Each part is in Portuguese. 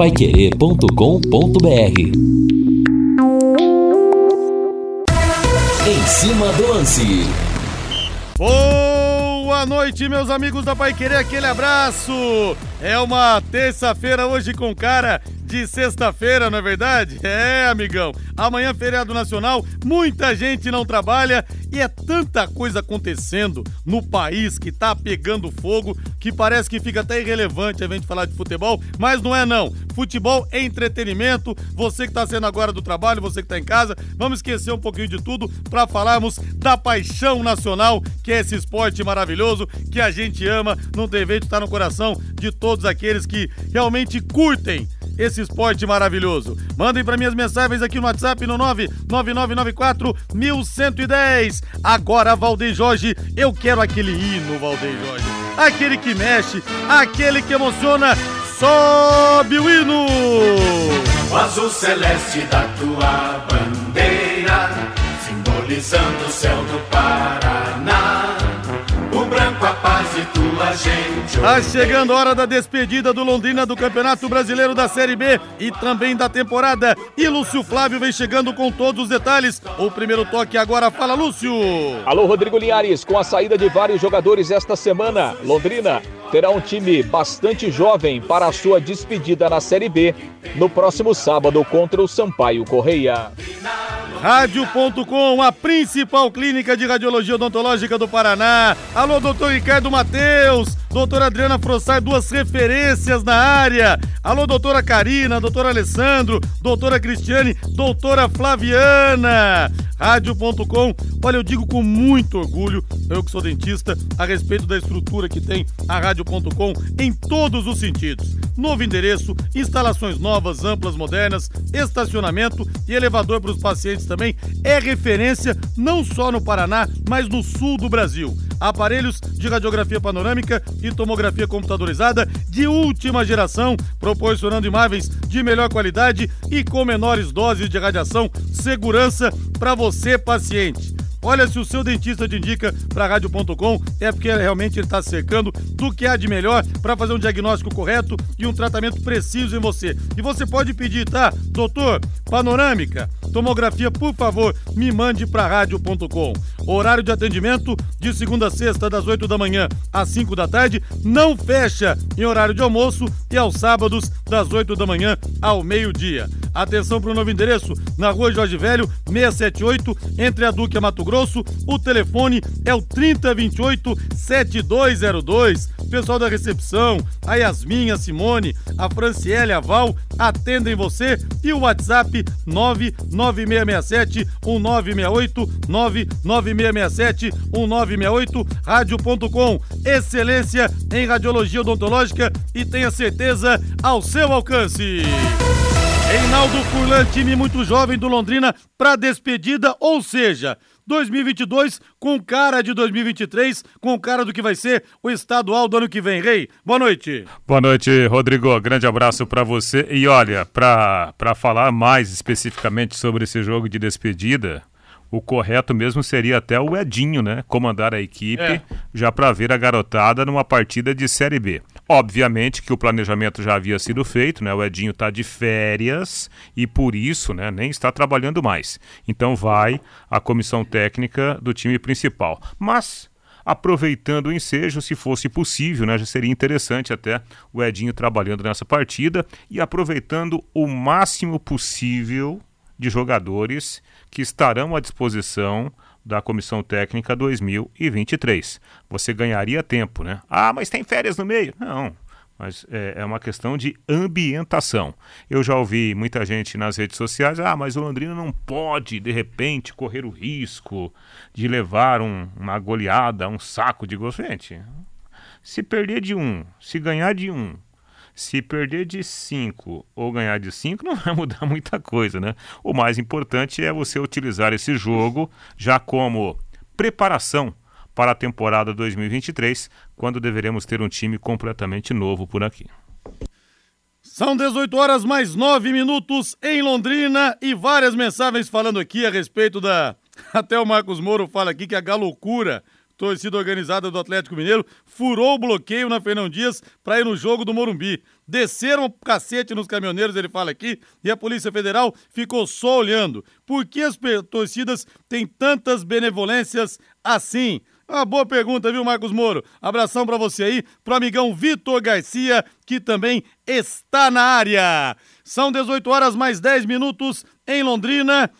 paiquerê.com.br Em cima do lance. Boa noite, meus amigos da Pai Querer, aquele abraço. É uma terça-feira hoje com cara de sexta-feira, não é verdade? É, amigão. Amanhã, feriado nacional, muita gente não trabalha e é tanta coisa acontecendo no país que tá pegando fogo que parece que fica até irrelevante a gente falar de futebol, mas não é não. Futebol é entretenimento. Você que tá sendo agora do trabalho, você que tá em casa, vamos esquecer um pouquinho de tudo para falarmos da paixão nacional, que é esse esporte maravilhoso que a gente ama. Não tem jeito, tá no coração de todos aqueles que realmente curtem esse esporte maravilhoso. Mandem para minhas mensagens aqui no WhatsApp no 99994 1110. Agora, Valdeir Jorge, eu quero aquele hino, Valdeir Jorge. Aquele que mexe, aquele que emociona. Sobe o hino! O azul celeste da tua bandeira, simbolizando o céu do Paraná. Tá chegando a hora da despedida do Londrina do Campeonato Brasileiro da Série B e também da temporada. E Lúcio Flávio vem chegando com todos os detalhes. O primeiro toque agora, fala Lúcio. Alô, Rodrigo Linhares, com a saída de vários jogadores esta semana, Londrina terá um time bastante jovem para a sua despedida na Série B no próximo sábado contra o Sampaio Correia. Rádio.com, a principal clínica de radiologia odontológica do Paraná. Alô, doutor Ricardo Mateus, doutora Adriana Frossai, duas referências na área. Alô, doutora Karina, doutor Alessandro, doutora Cristiane, doutora Flaviana. Rádio.com, olha, eu digo com muito orgulho, eu que sou dentista, a respeito da estrutura que tem a Rádio.com em todos os sentidos. Novo endereço, instalações novas, amplas, modernas, estacionamento e elevador para os pacientes também. É referência não só no Paraná, mas no sul do Brasil. Aparelhos de radiografia panorâmica e tomografia computadorizada de última geração, proporcionando imagens de melhor qualidade e com menores doses de radiação, segurança para você, paciente. Olha, se o seu dentista te indica para rádio.com, é porque realmente ele está cercando do que há de melhor para fazer um diagnóstico correto e um tratamento preciso em você. E você pode pedir, tá? Doutor, panorâmica, tomografia, por favor, me mande para rádio.com. Horário de atendimento de segunda a sexta, das 8 da manhã às 5 da tarde, não fecha em horário de almoço e aos sábados, das 8 da manhã ao meio-dia. Atenção para o novo endereço, na rua Jorge Velho, 678, entre a Duque e a Mato Grosso. O telefone é o 3028 7202. Pessoal da recepção, a Yasmin, a Simone, a Franciele, a Val, atendem você. E o WhatsApp 99667 1968 99667 1968 rádio.com. Excelência em radiologia odontológica e tenha certeza ao seu alcance. Reinaldo Furlan, time muito jovem do Londrina para despedida, ou seja, 2022 com cara de 2023, com cara do que vai ser o estadual do ano que vem. Rei, boa noite. Boa noite, Rodrigo. Grande abraço para você. E olha, para falar mais especificamente sobre esse jogo de despedida, o correto mesmo seria até o Edinho, né? Comandar a equipe É. já para ver a garotada numa partida de Série B. Obviamente que o planejamento já havia sido feito, né? O Edinho está de férias e por isso, né, nem está trabalhando mais. Então vai a comissão técnica do time principal. Mas aproveitando o ensejo, se fosse possível, né, já seria interessante até o Edinho trabalhando nessa partida e aproveitando o máximo possível de jogadores que estarão à disposição da Comissão Técnica 2023. Você ganharia tempo, né? Ah, mas tem férias no meio? Não, mas é, é uma questão de ambientação. Eu já ouvi muita gente nas redes sociais, ah, mas o Londrina não pode, de repente, correr o risco de levar um- uma goleada, um saco de gols. Gente, se perder de um, se ganhar de um, se perder de 5 ou ganhar de 5, não vai mudar muita coisa, né? O mais importante é você utilizar esse jogo já como preparação para a temporada 2023, quando deveremos ter um time completamente novo por aqui. São 18 horas mais 9 minutos em Londrina e várias mensagens falando aqui a respeito da. Até o Marcos Moro fala aqui que a Galocura, torcida organizada do Atlético Mineiro, furou o bloqueio na Fernão Dias para ir no jogo do Morumbi. desceram o cacete nos caminhoneiros, ele fala aqui, e a Polícia Federal ficou só olhando. Por que as torcidas têm tantas benevolências assim? Uma boa pergunta, viu, Marcos Moro? Abração para você aí, pro amigão Vitor Garcia, que também está na área. São 18 horas mais 10 minutos em Londrina.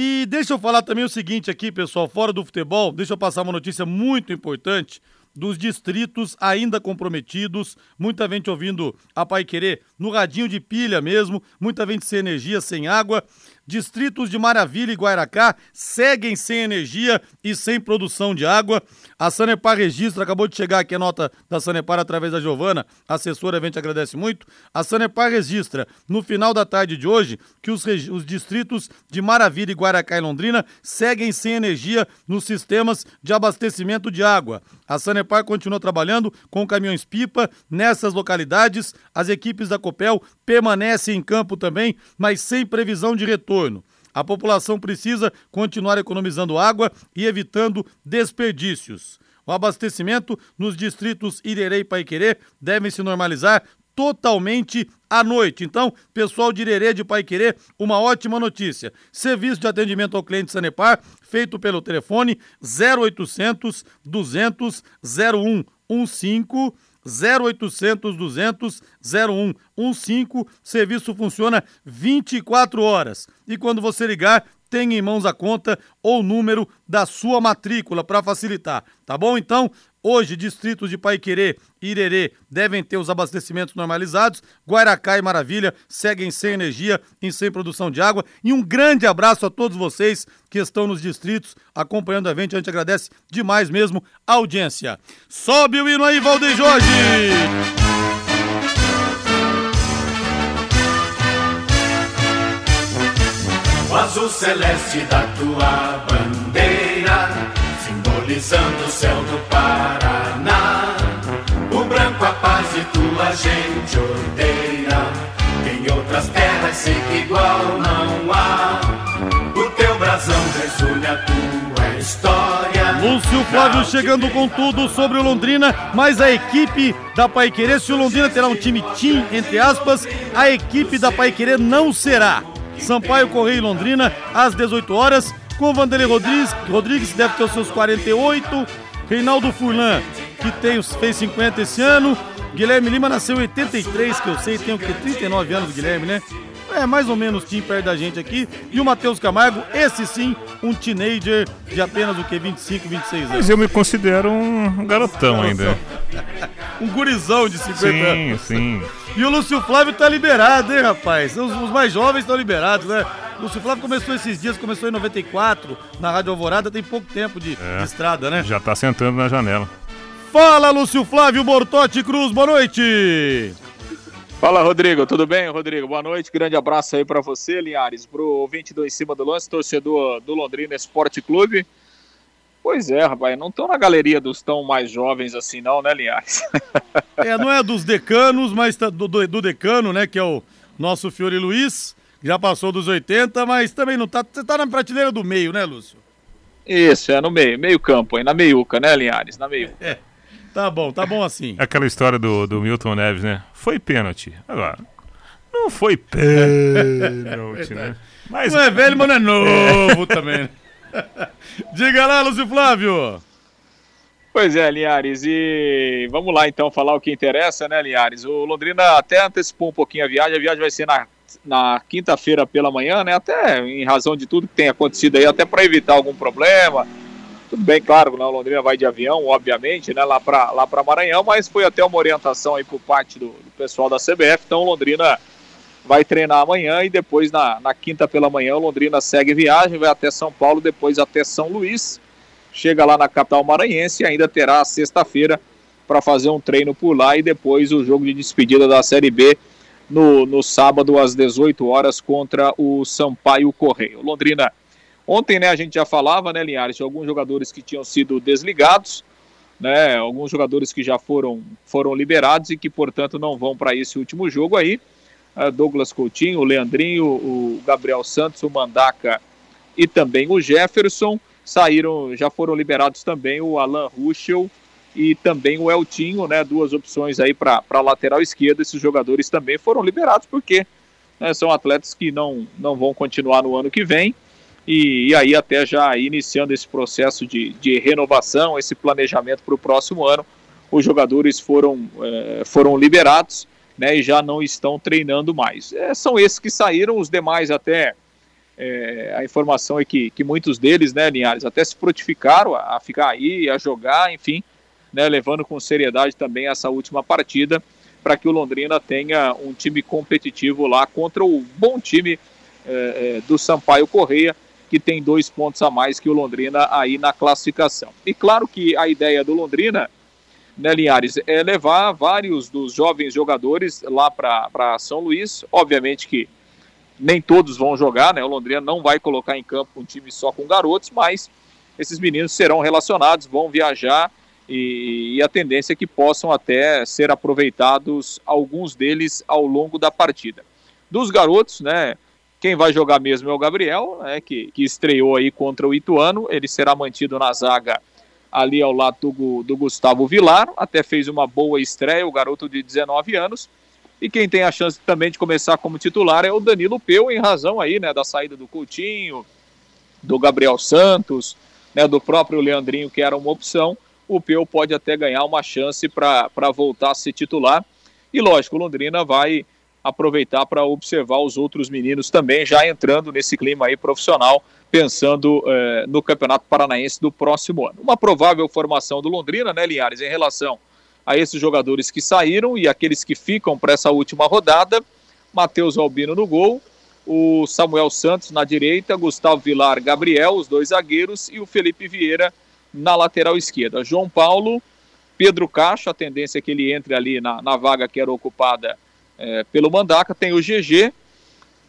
E deixa eu falar também o seguinte aqui, pessoal, fora do futebol, deixa eu passar uma notícia muito importante dos distritos ainda comprometidos, muita gente ouvindo a Pai Querer no radinho de pilha mesmo, muita gente sem energia, sem água. Distritos de Maravilha e Guairacá seguem sem energia e sem produção de água. A Sanepar registra, acabou de chegar aqui a nota da Sanepar através da Giovana, assessora, a gente agradece muito. A Sanepar registra, no final da tarde de hoje, que os, os distritos de Maravilha Guaracá e Londrina seguem sem energia nos sistemas de abastecimento de água. A Sanepar continua trabalhando com caminhões-pipa nessas localidades. As equipes da Copel permanecem em campo também, mas sem previsão de retorno retorno. A população precisa continuar economizando água e evitando desperdícios. O abastecimento nos distritos Irerê e Paiquerê devem se normalizar totalmente à noite. Então, pessoal de Irerê de Paiquerê, uma ótima notícia. Serviço de atendimento ao cliente Sanepar, feito pelo telefone 0800 200 0115 0800 200 0115. Serviço funciona 24 horas. E quando você ligar, tenha em mãos a conta ou número da sua matrícula para facilitar, tá bom? Então, Hoje, distritos de Paiquerê e Irerê devem ter os abastecimentos normalizados. Guaracá e Maravilha seguem sem energia e sem produção de água. E um grande abraço a todos vocês que estão nos distritos acompanhando a gente. A gente agradece demais mesmo a audiência. Sobe o hino aí, Valdeir Jorge! Azul celeste da tua bandeira simbolizando o céu do Paraná. O branco a paz e tua gente odeia. Em outras terras sei que igual não há. O teu brasão resume a tua história. Lúcio Flávio chegando com tudo sobre o Londrina, mas a equipe da Paiquerê, se o Londrina terá um time team, entre aspas, a equipe da Paiquerê não será. Sampaio Correio e Londrina, às 18 horas com Vanderlei Rodrigues, Rodrigues deve ter os seus 48, Reinaldo Furlan, que tem, fez 50 esse ano, Guilherme Lima nasceu em 83, que eu sei, tem o que 39 anos, Guilherme, né? É mais ou menos time perto da gente aqui. E o Matheus Camargo, esse sim, um teenager de apenas o que 25, 26 anos. Mas eu me considero um garotão ainda. um gurizão de 50 sim, anos. Sim, sim. E o Lúcio Flávio tá liberado, hein, rapaz? Os, os mais jovens estão liberados, né? Lúcio Flávio começou esses dias, começou em 94, na Rádio Alvorada, tem pouco tempo de, é, de estrada, né? Já tá sentando na janela. Fala, Lúcio Flávio Bortotti Cruz, boa noite! Fala, Rodrigo, tudo bem, Rodrigo? Boa noite, grande abraço aí para você, Linhares, pro ouvinte do Em Cima do Lance, torcedor do Londrina Esporte Clube. Pois é, rapaz, não estão na galeria dos tão mais jovens assim não, né, Linhares? é, não é dos decanos, mas tá do, do, do decano, né, que é o nosso Fiore Luiz, já passou dos 80, mas também não tá. Você tá na prateleira do meio, né, Lúcio? Isso, é no meio, meio campo aí, na meiuca, né, Linhares? Na meiuca. É. Tá bom, tá bom assim. É aquela história do, do Milton Neves, né? Foi pênalti. Agora, não foi pênalti, né? Mas... Não é velho, mas não é novo é. também. Diga lá, Lúcio Flávio. Pois é, Linhares, e vamos lá então falar o que interessa, né, Linhares? O Londrina até antecipou um pouquinho a viagem, a viagem vai ser na na quinta-feira pela manhã, né? Até em razão de tudo que tem acontecido aí, até para evitar algum problema. Tudo bem, claro, né? o Londrina vai de avião, obviamente, né? Lá para lá Maranhão, mas foi até uma orientação aí por parte do, do, pessoal da CBF. Então, Londrina vai treinar amanhã e depois na, na quinta pela manhã o Londrina segue viagem, vai até São Paulo, depois até São Luís, chega lá na capital maranhense e ainda terá sexta-feira para fazer um treino por lá e depois o jogo de despedida da Série B no, no sábado às 18 horas contra o Sampaio Correio. Londrina, ontem né, a gente já falava, né, Linhares, de alguns jogadores que tinham sido desligados, né, alguns jogadores que já foram, foram liberados e que, portanto, não vão para esse último jogo aí. Douglas Coutinho, o Leandrinho, o Gabriel Santos, o Mandaca e também o Jefferson saíram, já foram liberados também o Alan Ruschel e também o Eltinho, né? Duas opções aí para lateral esquerda. Esses jogadores também foram liberados porque né, são atletas que não, não vão continuar no ano que vem. E, e aí, até já iniciando esse processo de, de renovação, esse planejamento para o próximo ano, os jogadores foram, é, foram liberados né, e já não estão treinando mais. É, são esses que saíram, os demais até. É, a informação é que, que muitos deles, né, Linhares, até se frutificaram a, a ficar aí, a jogar, enfim, né, levando com seriedade também essa última partida para que o Londrina tenha um time competitivo lá contra o bom time é, é, do Sampaio Correia, que tem dois pontos a mais que o Londrina aí na classificação. E claro que a ideia do Londrina, né, Linhares, é levar vários dos jovens jogadores lá para São Luís. Obviamente que nem todos vão jogar, né? O Londrina não vai colocar em campo um time só com garotos, mas esses meninos serão relacionados, vão viajar e, e, a tendência é que possam até ser aproveitados alguns deles ao longo da partida. Dos garotos, né? Quem vai jogar mesmo é o Gabriel, né, que, que estreou aí contra o Ituano. Ele será mantido na zaga ali ao lado do, do Gustavo Vilar. Até fez uma boa estreia, o garoto de 19 anos. E quem tem a chance também de começar como titular é o Danilo Peu, em razão aí, né, da saída do Coutinho, do Gabriel Santos, né, do próprio Leandrinho, que era uma opção o Peu pode até ganhar uma chance para voltar a ser titular. E lógico, Londrina vai aproveitar para observar os outros meninos também, já entrando nesse clima aí profissional, pensando eh, no Campeonato Paranaense do próximo ano. Uma provável formação do Londrina, né, Linhares, em relação a esses jogadores que saíram e aqueles que ficam para essa última rodada. Matheus Albino no gol, o Samuel Santos na direita, Gustavo Vilar, Gabriel, os dois zagueiros, e o Felipe Vieira na lateral esquerda. João Paulo, Pedro Cacho, a tendência é que ele entre ali na, na vaga que era ocupada é, pelo Mandaca. Tem o GG,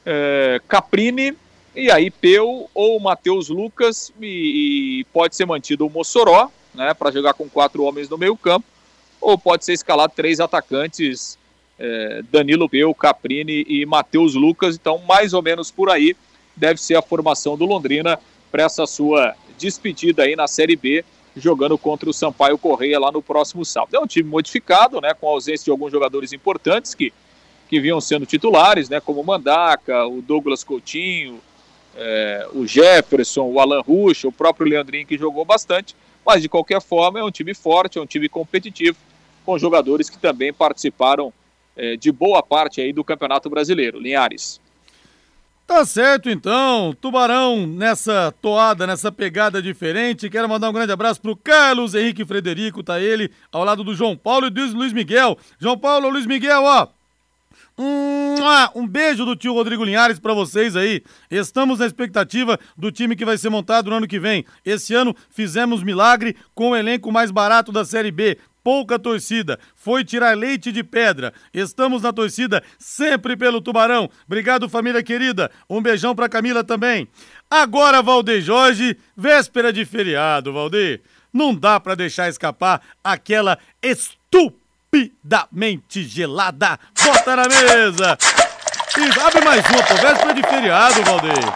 é, Caprini, e aí Peu ou Matheus Lucas, e, e, pode ser mantido o Mossoró, né, para jogar com quatro homens no meio campo, ou pode ser escalado três atacantes, é, Danilo Peu, Caprini e Matheus Lucas. Então, mais ou menos por aí deve ser a formação do Londrina para essa sua despedida aí na Série B, jogando contra o Sampaio Correia lá no próximo sábado. É um time modificado, né, com ausência de alguns jogadores importantes que, que vinham sendo titulares, né, como o Mandaca, o Douglas Coutinho, é, o Jefferson, o Alan Rush, o próprio Leandrinho que jogou bastante, mas de qualquer forma é um time forte, é um time competitivo, com jogadores que também participaram é, de boa parte aí do Campeonato Brasileiro. Linhares. Tá certo então, Tubarão nessa toada, nessa pegada diferente. Quero mandar um grande abraço pro Carlos Henrique Frederico, tá ele ao lado do João Paulo e do Luiz Miguel. João Paulo, Luiz Miguel, ó. Um beijo do tio Rodrigo Linhares para vocês aí. Estamos na expectativa do time que vai ser montado no ano que vem. Esse ano fizemos milagre com o elenco mais barato da Série B pouca torcida. Foi tirar leite de pedra. Estamos na torcida sempre pelo Tubarão. Obrigado, família querida. Um beijão pra Camila também. Agora, Valdeir Jorge, véspera de feriado, Valdeir. Não dá para deixar escapar aquela estupidamente gelada. Bota na mesa. E abre mais uma, pô. Véspera de feriado, Valdeir.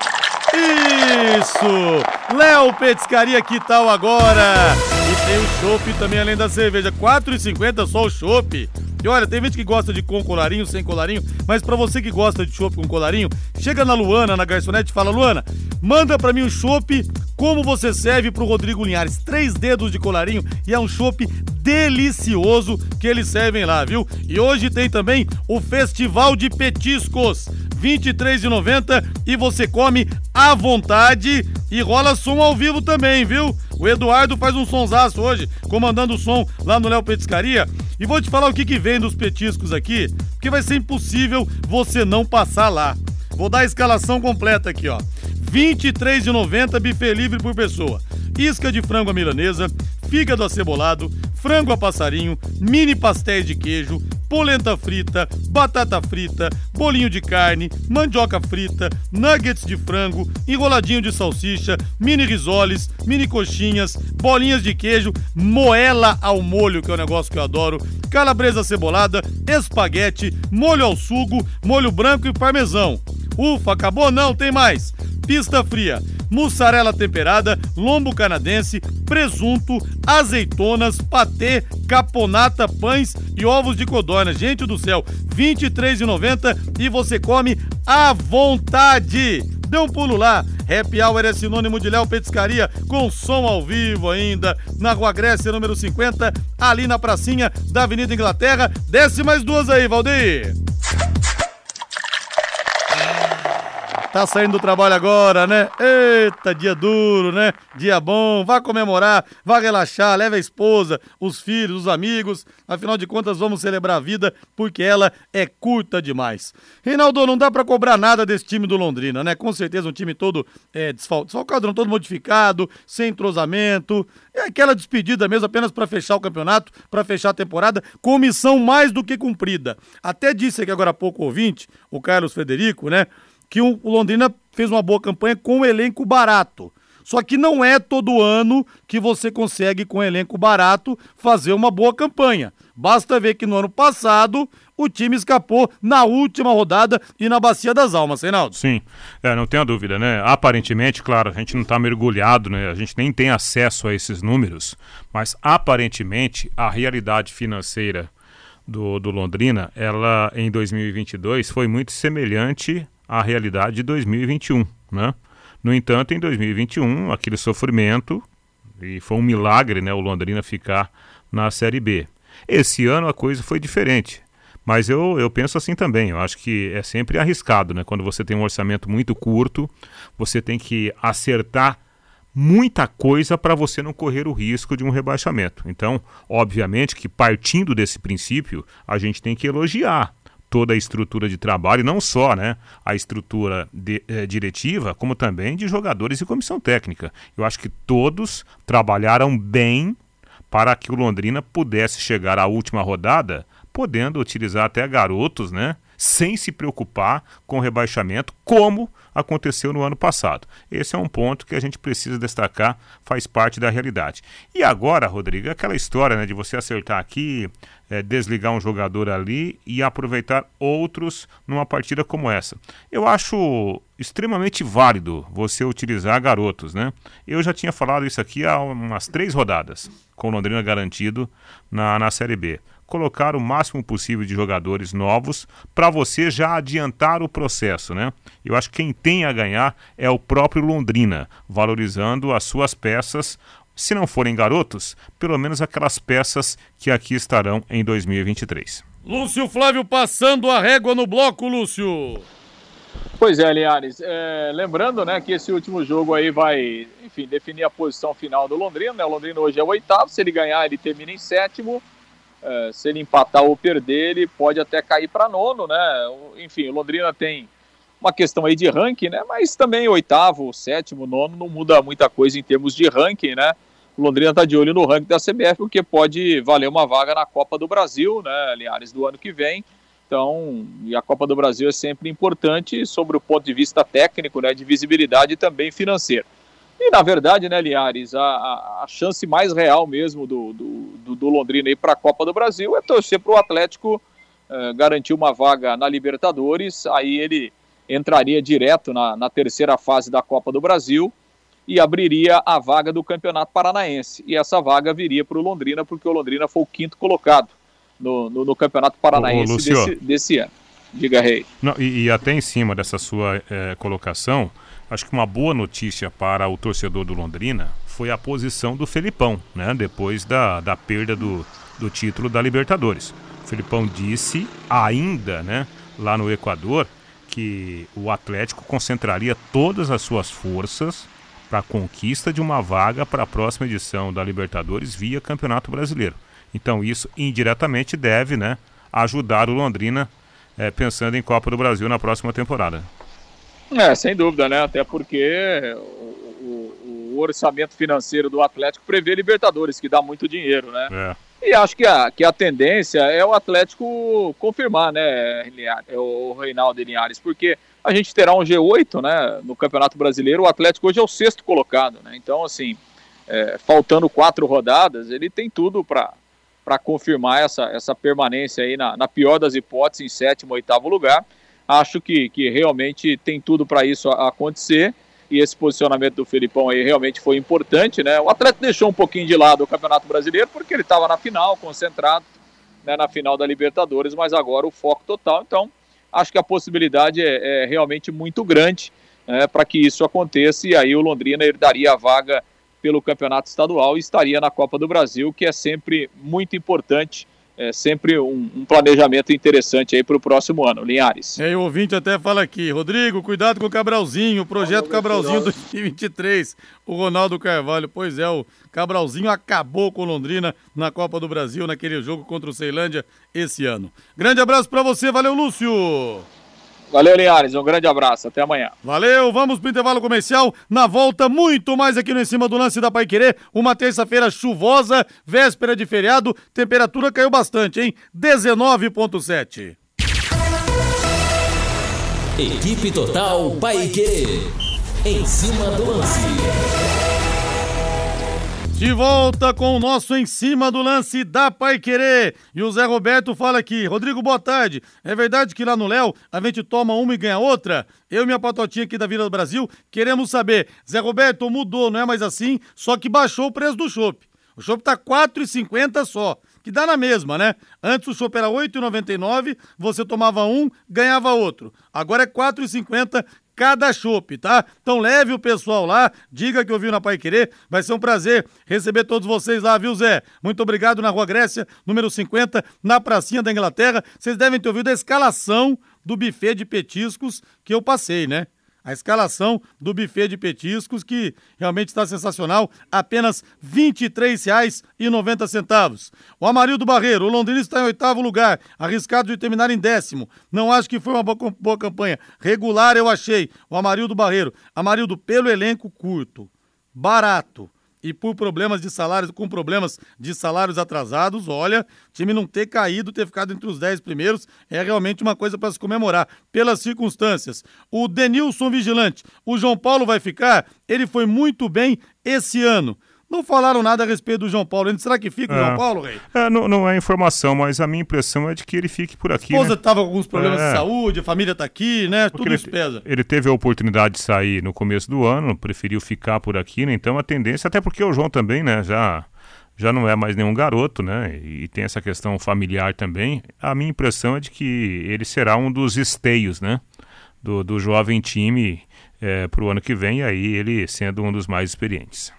Isso! Léo Petiscaria, que tal agora? E tem o chopp também, além da cerveja. R$ 4,50 só o chopp. E olha, tem gente que gosta de com colarinho, sem colarinho, mas para você que gosta de chopp com colarinho, chega na Luana, na garçonete e fala, Luana, manda para mim um chopp como você serve pro Rodrigo Linhares. Três dedos de colarinho e é um chopp delicioso que eles servem lá, viu? E hoje tem também o Festival de Petiscos. R$ 23,90 e você come à vontade e rola som ao vivo também, viu? O Eduardo faz um sonsaço hoje, comandando o som lá no Léo Petiscaria. E vou te falar o que, que vem dos petiscos aqui, porque vai ser impossível você não passar lá. Vou dar a escalação completa aqui, ó. R$ 23,90 buffet livre por pessoa. Isca de frango à milanesa, fígado acebolado, frango a passarinho, mini pastéis de queijo, polenta frita, batata frita, bolinho de carne, mandioca frita, nuggets de frango, enroladinho de salsicha, mini risoles, mini coxinhas, bolinhas de queijo, moela ao molho, que é um negócio que eu adoro, calabresa cebolada, espaguete, molho ao sugo, molho branco e parmesão. Ufa, acabou? Não, tem mais. Pista fria, mussarela temperada, lombo canadense, presunto, azeitonas, patê, caponata, pães e ovos de codorna. Gente do céu, R$ 23,90 e você come à vontade. Dê um pulo lá. Happy Hour é sinônimo de Léo Petiscaria, com som ao vivo ainda, na Rua Grécia, número 50, ali na pracinha da Avenida Inglaterra. Desce mais duas aí, Valdir. Tá saindo do trabalho agora, né? Eita, dia duro, né? Dia bom. Vá comemorar, vá relaxar, leve a esposa, os filhos, os amigos. Afinal de contas, vamos celebrar a vida porque ela é curta demais. Reinaldo, não dá para cobrar nada desse time do Londrina, né? Com certeza um time todo é, desfal desfalcado, não todo modificado, sem entrosamento. É aquela despedida mesmo apenas para fechar o campeonato, para fechar a temporada, com missão mais do que cumprida. Até disse aqui agora há pouco o ouvinte, o Carlos Federico, né? Que o Londrina fez uma boa campanha com um elenco barato. Só que não é todo ano que você consegue, com um elenco barato, fazer uma boa campanha. Basta ver que no ano passado o time escapou na última rodada e na Bacia das Almas, Reinaldo. Sim, é, não tenha dúvida, né? Aparentemente, claro, a gente não está mergulhado, né? A gente nem tem acesso a esses números, mas aparentemente a realidade financeira do, do Londrina, ela em 2022 foi muito semelhante a realidade de 2021, né? No entanto, em 2021, aquele sofrimento, e foi um milagre, né, o Londrina ficar na Série B. Esse ano a coisa foi diferente. Mas eu, eu penso assim também. Eu acho que é sempre arriscado, né? Quando você tem um orçamento muito curto, você tem que acertar muita coisa para você não correr o risco de um rebaixamento. Então, obviamente que partindo desse princípio, a gente tem que elogiar toda a estrutura de trabalho, não só né, a estrutura de, eh, diretiva, como também de jogadores e comissão técnica. Eu acho que todos trabalharam bem para que o Londrina pudesse chegar à última rodada, podendo utilizar até garotos, né? Sem se preocupar com rebaixamento, como aconteceu no ano passado. Esse é um ponto que a gente precisa destacar, faz parte da realidade. E agora, Rodrigo, aquela história né, de você acertar aqui, é, desligar um jogador ali e aproveitar outros numa partida como essa. Eu acho extremamente válido você utilizar garotos, né? Eu já tinha falado isso aqui há umas três rodadas, com o Londrina garantido na, na Série B colocar o máximo possível de jogadores novos para você já adiantar o processo, né? Eu acho que quem tem a ganhar é o próprio Londrina, valorizando as suas peças, se não forem garotos, pelo menos aquelas peças que aqui estarão em 2023. Lúcio Flávio passando a régua no bloco, Lúcio. Pois é, Linhares. É, lembrando né, que esse último jogo aí vai, enfim, definir a posição final do Londrina. Né? O Londrina hoje é o oitavo. Se ele ganhar, ele termina em sétimo. É, se ele empatar ou perder, ele pode até cair para nono, né? Enfim, o Londrina tem uma questão aí de ranking, né? Mas também oitavo, sétimo, nono não muda muita coisa em termos de ranking, né? O Londrina está de olho no ranking da CBF, porque pode valer uma vaga na Copa do Brasil, né, Linhares, do ano que vem. Então, e a Copa do Brasil é sempre importante sobre o ponto de vista técnico, né, de visibilidade e também financeiro. E, na verdade, né, Liares, a, a, chance mais real mesmo do, do, do Londrina ir para a Copa do Brasil é torcer para o Atlético eh, garantir uma vaga na Libertadores, aí ele entraria direto na, na terceira fase da Copa do Brasil e abriria a vaga do Campeonato Paranaense. E essa vaga viria para o Londrina, porque o Londrina foi o quinto colocado no, no, no Campeonato Paranaense ô, desse, desse, ano. Diga, Rei. Não, e, e, até em cima dessa sua é, colocação, Acho que uma boa notícia para o torcedor do Londrina foi a posição do Felipão, né? Depois da, da perda do, do título da Libertadores. O Felipão disse ainda, né, lá no Equador, que o Atlético concentraria todas as suas forças para a conquista de uma vaga para a próxima edição da Libertadores via Campeonato Brasileiro. Então isso indiretamente deve, né, ajudar o Londrina é, pensando em Copa do Brasil na próxima temporada. É, sem dúvida, né? Até porque o, o, o, orçamento financeiro do Atlético prevê Libertadores, que dá muito dinheiro, né? É. E acho que a, que a tendência é o Atlético confirmar, né, é o Reinaldo Linhares, porque a gente terá um G8, né, no Campeonato Brasileiro, o Atlético hoje é o sexto colocado, né? Então, assim, é, faltando quatro rodadas, ele tem tudo para para confirmar essa, essa permanência aí na, na pior das hipóteses, em sétimo, oitavo lugar. Acho que, que realmente tem tudo para isso acontecer e esse posicionamento do Felipão aí realmente foi importante, né? O atleta deixou um pouquinho de lado o Campeonato Brasileiro porque ele estava na final, concentrado né, na final da Libertadores, mas agora o foco total. Então, acho que a possibilidade é, é realmente muito grande né, para que isso aconteça e aí o Londrina herdaria a vaga pelo Campeonato Estadual e estaria na Copa do Brasil, que é sempre muito importante é sempre um, um, planejamento interessante aí para o próximo ano, Linhares. É, o ouvinte até fala aqui, Rodrigo, cuidado com o Cabralzinho, o projeto Cabralzinho 2023, o Ronaldo Carvalho, pois é, o Cabralzinho acabou com Londrina na Copa do Brasil, naquele jogo contra o Ceilândia esse ano. Grande abraço para você, valeu Lúcio! Valeu, Linhares. Um grande abraço. Até amanhã. Valeu. Vamos pro intervalo comercial. Na volta, muito mais aqui no Em Cima do Lance da Pai Querer. Uma terça-feira chuvosa, véspera de feriado. Temperatura caiu bastante, hein? 19,7. Equipe Total Paique. Em cima do lance. De volta com o nosso em cima do lance da Pai Querer. E o Zé Roberto fala aqui: Rodrigo, boa tarde. É verdade que lá no Léo a gente toma uma e ganha outra? Eu e minha patotinha aqui da Vila do Brasil queremos saber. Zé Roberto, mudou, não é mais assim, só que baixou o preço do chopp. O chopp tá R$ 4,50 só, que dá na mesma, né? Antes o chopp era R$ 8,99, você tomava um, ganhava outro. Agora é R$ 4,50, cada chopp, tá? Então leve o pessoal lá, diga que ouviu na Pai Querer, vai ser um prazer receber todos vocês lá, viu Zé? Muito obrigado na Rua Grécia, número 50, na pracinha da Inglaterra. Vocês devem ter ouvido a escalação do buffet de petiscos que eu passei, né? A escalação do buffet de petiscos, que realmente está sensacional, apenas R$ 23,90. O Amarildo Barreiro, o Londrina está em oitavo lugar, arriscado de terminar em décimo. Não acho que foi uma boa, campanha. Regular eu achei. O Amarildo Barreiro. Amarildo pelo elenco curto, barato, e por problemas de salários, com problemas de salários atrasados, olha, o time não ter caído, ter ficado entre os 10 primeiros, é realmente uma coisa para se comemorar, pelas circunstâncias. O Denilson Vigilante, o João Paulo vai ficar, ele foi muito bem esse ano. Não falaram nada a respeito do João Paulo. Será que fica o João é. Paulo, Rei? É, não, não, é informação, mas a minha impressão é de que ele fique por aqui. A esposa estava né? com alguns problemas é. de saúde, a família está aqui, né? Porque Tudo ele, isso pesa. Ele teve a oportunidade de sair no começo do ano, preferiu ficar por aqui, né? Então a tendência, até porque o João também, né, já já não é mais nenhum garoto, né? E tem essa questão familiar também. A minha impressão é de que ele será um dos esteios, né? Do, do jovem time é, para o ano que vem, e aí ele sendo um dos mais experientes.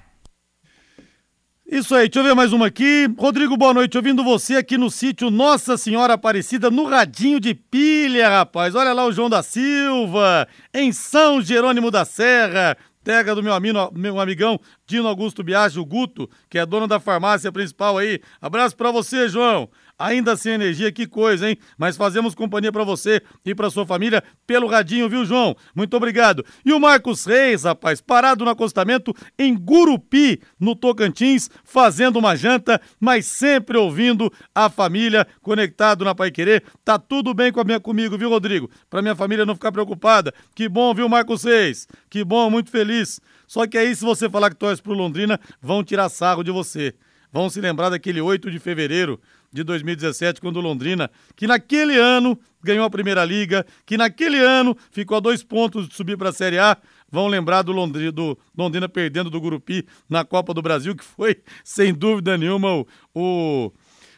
Isso aí, deixa eu ver mais uma aqui. Rodrigo, boa noite. Ouvindo você aqui no sítio Nossa Senhora Aparecida, no Radinho de Pilha, rapaz. Olha lá o João da Silva, em São Jerônimo da Serra. Terra do meu amigo, meu amigão Dino Augusto Biagi, o Guto, que é dono da farmácia principal aí. Abraço para você, João. Ainda sem energia, que coisa, hein? Mas fazemos companhia para você e para sua família pelo radinho, viu, João? Muito obrigado. E o Marcos Reis, rapaz, parado no acostamento em Gurupi, no Tocantins, fazendo uma janta, mas sempre ouvindo a família conectado na Pai Querer. Tá tudo bem com a minha, comigo, viu, Rodrigo? Para minha família não ficar preocupada. Que bom, viu, Marcos Reis? Que bom, muito feliz. Só que aí, se você falar que torce pro Londrina, vão tirar sarro de você. Vão se lembrar daquele 8 de fevereiro de 2017, quando Londrina, que naquele ano ganhou a Primeira Liga, que naquele ano ficou a dois pontos de subir para a Série A, vão lembrar do Londrina, do Londrina perdendo do Gurupi na Copa do Brasil, que foi, sem dúvida nenhuma, o, o,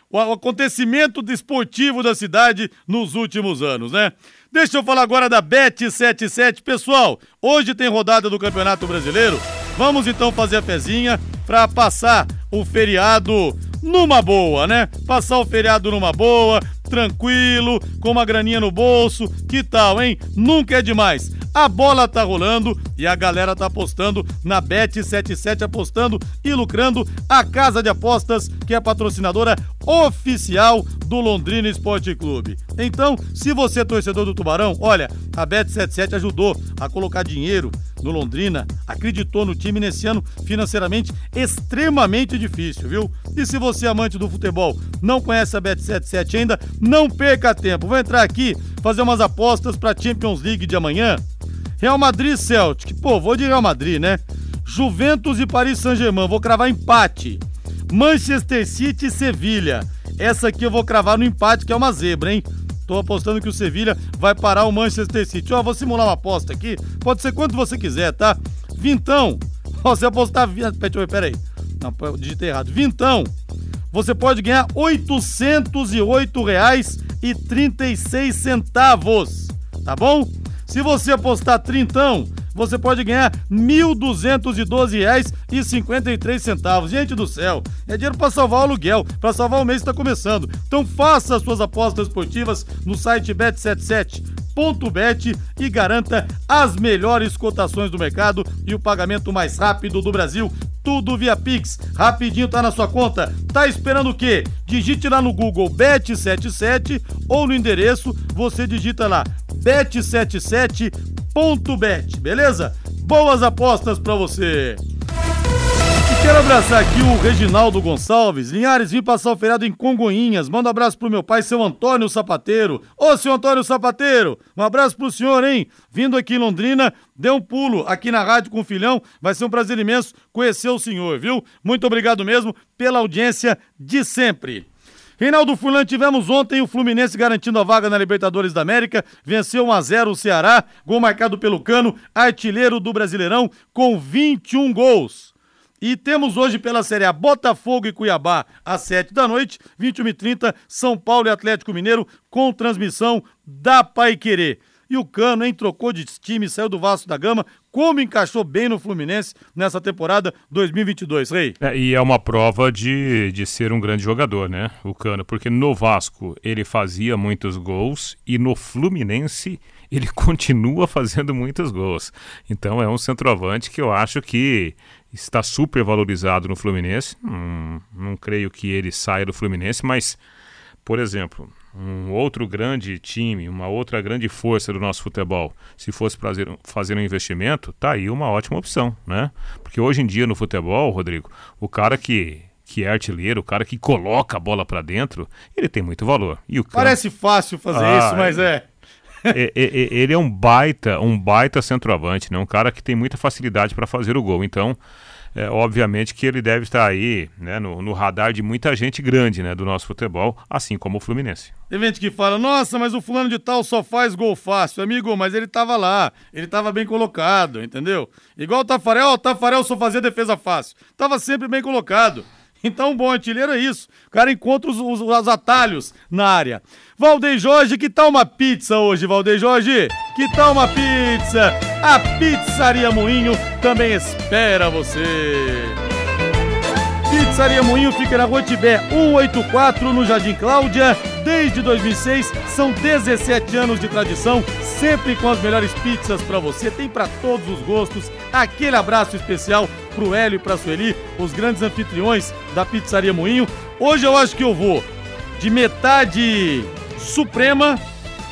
o acontecimento desportivo da cidade nos últimos anos, né? Deixa eu falar agora da Bet77. Pessoal, hoje tem rodada do Campeonato Brasileiro. Vamos então fazer a fezinha para passar o feriado numa boa, né? Passar o feriado numa boa, tranquilo, com uma graninha no bolso. Que tal, hein? Nunca é demais. A bola tá rolando e a galera tá apostando na Bet77, apostando e lucrando a casa de apostas que é patrocinadora oficial do Londrina Esporte Clube. Então, se você é torcedor do Tubarão, olha, a Bet77 ajudou a colocar dinheiro no Londrina, acreditou no time nesse ano financeiramente extremamente difícil, viu? E se você é amante do futebol, não conhece a Bet77 ainda, não perca tempo. Vou entrar aqui fazer umas apostas para Champions League de amanhã. Real Madrid Celtic. Pô, vou de Real Madrid, né? Juventus e Paris Saint-Germain. Vou cravar empate. Manchester City e Sevilha. Essa aqui eu vou cravar no empate, que é uma zebra, hein? Tô apostando que o Sevilha vai parar o Manchester City. Ó, vou simular uma aposta aqui. Pode ser quanto você quiser, tá? Vintão, você apostar. Peraí, não, digitei errado. Vintão, você pode ganhar R$ 808,36, tá bom? Se você apostar trintão, você pode ganhar R$ 1.212,53. Gente do céu, é dinheiro para salvar o aluguel, para salvar o mês que está começando. Então faça as suas apostas esportivas no site bet77.bet e garanta as melhores cotações do mercado e o pagamento mais rápido do Brasil. Tudo via Pix. Rapidinho tá na sua conta. Tá esperando o quê? Digite lá no Google Bet77 ou no endereço você digita lá bet77.bet, beleza? Boas apostas para você. E quero abraçar aqui o Reginaldo Gonçalves. Linhares, vim passar o feriado em Congonhinhas. Manda um abraço pro meu pai, seu Antônio Sapateiro. Ô, seu Antônio Sapateiro, um abraço pro senhor, hein? Vindo aqui em Londrina, dê um pulo aqui na rádio com o filhão. Vai ser um prazer imenso conhecer o senhor, viu? Muito obrigado mesmo pela audiência de sempre. Reinaldo Fulan, tivemos ontem o Fluminense garantindo a vaga na Libertadores da América, venceu 1 a 0 o Ceará, gol marcado pelo Cano, artilheiro do Brasileirão, com 21 gols. E temos hoje pela Série A Botafogo e Cuiabá às 7 da noite, 21 e 30 São Paulo e Atlético Mineiro com transmissão da Pai Querer. E o Cano, hein, trocou de time, saiu do Vasco da Gama, como encaixou bem no Fluminense nessa temporada 2022, Rei. É, e é uma prova de, de ser um grande jogador, né, o Cano, porque no Vasco ele fazia muitos gols e no Fluminense ele continua fazendo muitos gols. Então é um centroavante que eu acho que está super valorizado no Fluminense. Hum, não creio que ele saia do Fluminense, mas, por exemplo, um outro grande time, uma outra grande força do nosso futebol, se fosse fazer, fazer um investimento, tá aí uma ótima opção, né? Porque hoje em dia no futebol, Rodrigo, o cara que que é artilheiro, o cara que coloca a bola para dentro, ele tem muito valor. E o Parece fácil fazer ah, isso, mas é. é, é, é. Ele é um baita, um baita centroavante, né? Um cara que tem muita facilidade para fazer o gol. Então, é, obviamente que ele deve estar aí né, no, no, radar de muita gente grande né, do nosso futebol, assim como o Fluminense. Tem gente que fala, nossa, mas o fulano de tal só faz gol fácil. Amigo, mas ele tava lá, ele tava bem colocado, entendeu? Igual o Tafarel, o Tafarel só fazia defesa fácil. Tava sempre bem colocado. Então, bom artilheiro é isso. O cara encontra os, os, os atalhos na área. Valdeir Jorge, que tal uma pizza hoje, Valdeir Jorge? Que tal uma pizza? A Pizzaria Moinho também espera você. Pizzaria Moinho fica na Rua Tibé 184, no Jardim Cláudia. Desde 2006, são 17 anos de tradição, sempre com as melhores pizzas para você. Tem para todos os gostos. Aquele abraço especial pro Hélio e pra Sueli, os grandes anfitriões da Pizzaria Moinho. Hoje eu acho que eu vou de metade suprema,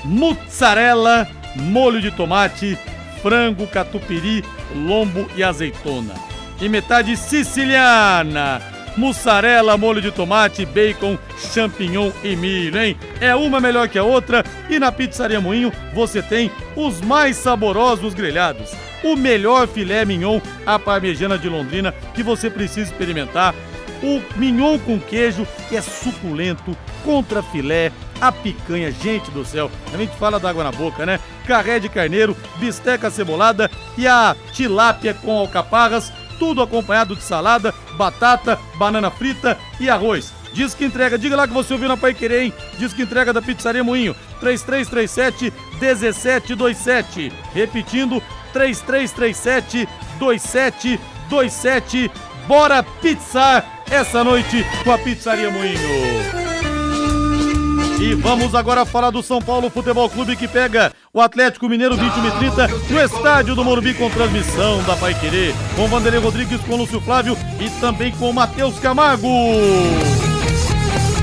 mozzarella, molho de tomate, frango, catupiry, lombo e azeitona. E metade siciliana, mussarela, molho de tomate, bacon, champignon e milho, hein? É uma melhor que a outra e na Pizzaria Moinho você tem os mais saborosos grelhados. O melhor filé mignon à parmegiana de Londrina que você precisa experimentar. O mignon com queijo que é suculento, contra filé, a picanha, gente do céu, a gente fala da água na boca, né? Carré de carneiro, bisteca cebolada e a tilápia com alcaparras, tudo acompanhado de salada, batata, banana frita e arroz. Diz que entrega, diga lá que você ouviu na Pai Querer, hein? Diz que entrega da Pizzaria Moinho, 3337 1727. Repetindo, 3337 2727. Bora pizzar essa noite com a Pizzaria Moinho. E vamos agora falar do São Paulo Futebol Clube que pega o Atlético Mineiro 21 e 30 no estádio do Morumbi com transmissão da Pai Querer, com Vanderlei Rodrigues, com Lúcio Flávio e também com Matheus Camargo.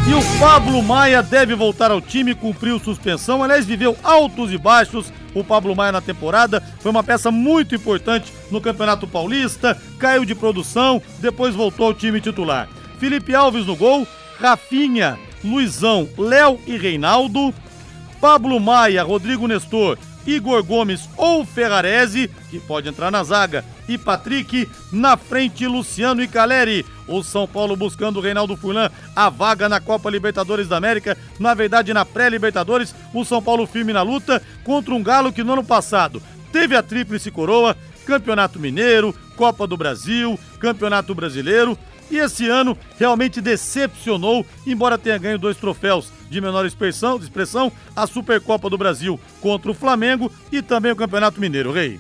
E o Pablo Maia deve voltar ao time, cumpriu suspensão, aliás, viveu altos e baixos. O Pablo Maia na temporada foi uma peça muito importante no Campeonato Paulista, caiu de produção, depois voltou ao time titular. Felipe Alves no gol, Rafinha Luizão, Léo e Reinaldo, Pablo Maia, Rodrigo Nestor, Igor Gomes ou Ferrarese, que pode entrar na zaga, e Patrick, na frente Luciano e Caleri. O São Paulo buscando o Reinaldo Furlan a vaga na Copa Libertadores da América, na verdade na pré-Libertadores, o São Paulo firme na luta contra um galo que no ano passado teve a tríplice coroa, Campeonato Mineiro, Copa do Brasil, Campeonato Brasileiro e esse ano realmente decepcionou, embora tenha ganho dois troféus de menor expressão, de expressão a Supercopa do Brasil contra o Flamengo e também o Campeonato Mineiro, Rei.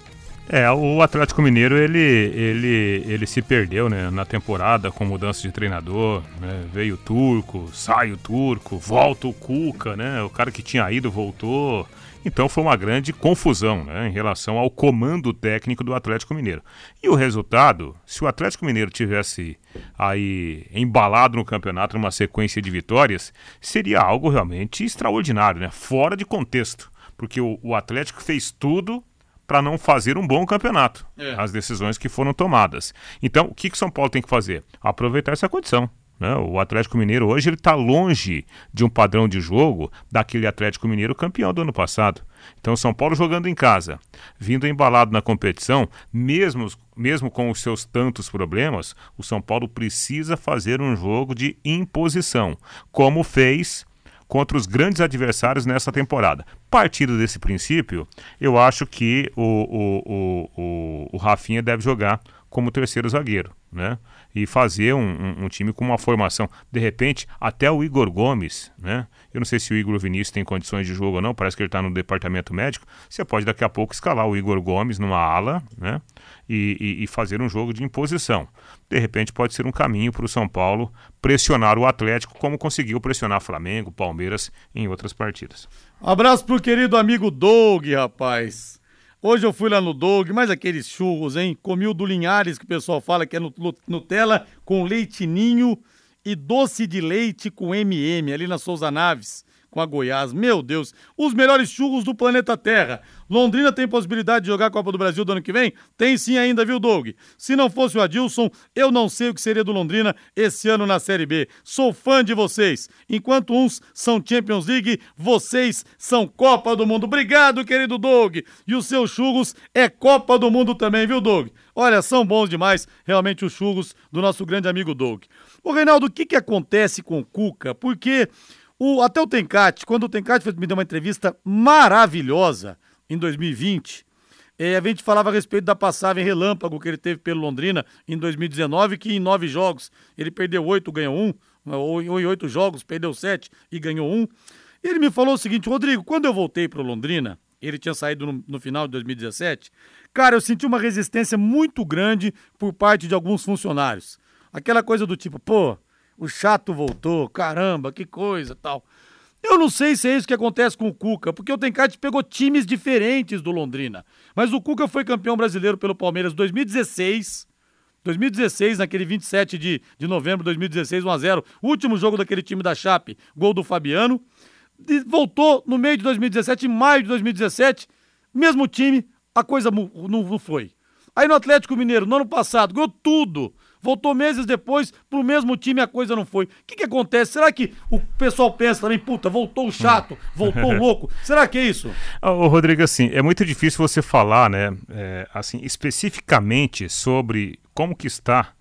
É, o Atlético Mineiro ele, ele, ele se perdeu né, na temporada com mudança de treinador. Né, veio o Turco, sai o Turco, volta o Cuca, né? O cara que tinha ido voltou. Então foi uma grande confusão né, em relação ao comando técnico do Atlético Mineiro. E o resultado, se o Atlético Mineiro tivesse aí embalado no campeonato numa sequência de vitórias, seria algo realmente extraordinário, né? Fora de contexto. Porque o, o Atlético fez tudo para não fazer um bom campeonato. É. As decisões que foram tomadas. Então, o que que São Paulo tem que fazer? Aproveitar essa condição. Né? O Atlético Mineiro hoje ele está longe de um padrão de jogo daquele Atlético Mineiro campeão do ano passado. Então, São Paulo jogando em casa, vindo embalado na competição, mesmo, mesmo com os seus tantos problemas, o São Paulo precisa fazer um jogo de imposição, como fez contra os grandes adversários nessa temporada. Partido desse princípio, eu acho que o, o, o, o, o Rafinha deve jogar como terceiro zagueiro, né? E fazer um, um, um, time com uma formação. De repente, até o Igor Gomes, né? Eu não sei se o Igor Vinícius tem condições de jogo ou não, parece que ele está no departamento médico. Você pode daqui a pouco escalar o Igor Gomes numa ala, né? E, e, e fazer um jogo de imposição. De repente pode ser um caminho para o São Paulo pressionar o Atlético, como conseguiu pressionar Flamengo, Palmeiras em outras partidas. Abraço pro querido amigo Doug, rapaz. Hoje eu fui lá no Doug, mas aqueles churros, hein? Comi o do Linhares, que o pessoal fala que é Nutella com leitinho e doce de leite com MM, ali na Souza Naves com a Goiás. Meu Deus, os melhores churros do planeta Terra. Londrina tem possibilidade de jogar a Copa do Brasil do ano que vem? Tem sim ainda, viu, Doug? Se não fosse o Adilson, eu não sei o que seria do Londrina esse ano na Série B. Sou fã de vocês. Enquanto uns são Champions League, vocês são Copa do Mundo. Obrigado, querido Doug. E os seus churros é Copa do Mundo também, viu, Doug? Olha, são bons demais, realmente, os churros do nosso grande amigo Doug. Ô, Reinaldo, o que, que acontece com o Cuca? Porque o, até o Tencate, quando o Tencate me deu uma entrevista maravilhosa em 2020, é, a gente falava a respeito da passagem relâmpago que ele teve pelo Londrina em 2019, que em nove jogos ele perdeu oito, ganhou um, ou em oito jogos perdeu sete e ganhou um. E ele me falou o seguinte, Rodrigo, quando eu voltei para Londrina, ele tinha saído no, no, final de 2017, cara, eu senti uma resistência muito grande por parte de alguns funcionários. Aquela coisa do tipo, pô, o chato voltou, caramba, que coisa tal. Eu não sei se é isso que acontece com o Cuca, porque o Tencate pegou times diferentes do Londrina. Mas o Cuca foi campeão brasileiro pelo Palmeiras 2016. 2016, naquele 27 de, de novembro de 2016, 1x0. Último jogo daquele time da Chape, gol do Fabiano. E voltou no meio de 2017, em maio de 2017, mesmo time, a coisa não, não foi. Aí no Atlético Mineiro, no ano passado, ganhou tudo. Voltou meses depois pro mesmo time a coisa não foi. O que, que acontece? Será que o pessoal pensa também, puta, voltou o chato, voltou o louco? Será que é isso? Ô, Rodrigo, assim, é muito difícil você falar, né, é, assim, especificamente sobre como que está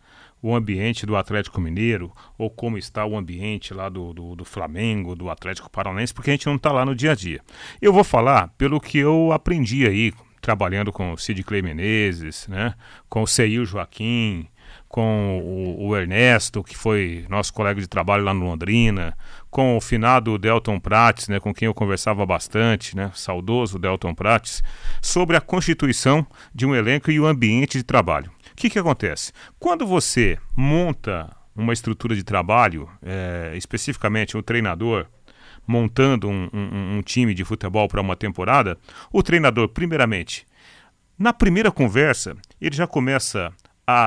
o ambiente do Atlético Mineiro ou como está o ambiente lá do, do, do Flamengo, do Atlético Paranaense, porque a gente não está lá no dia a dia. Eu vou falar pelo que eu aprendi aí, trabalhando com o Cid Clay Menezes, né, com o Ceil Joaquim, com o, o, Ernesto, que foi nosso colega de trabalho lá no Londrina, com o finado Delton Prates, né, com quem eu conversava bastante, né, saudoso Delton Prates, sobre a constituição de um elenco e o ambiente de trabalho. O que, que acontece? Quando você monta uma estrutura de trabalho, é, especificamente um treinador, montando um, um, um time de futebol para uma temporada, o treinador, primeiramente, na primeira conversa, ele já começa a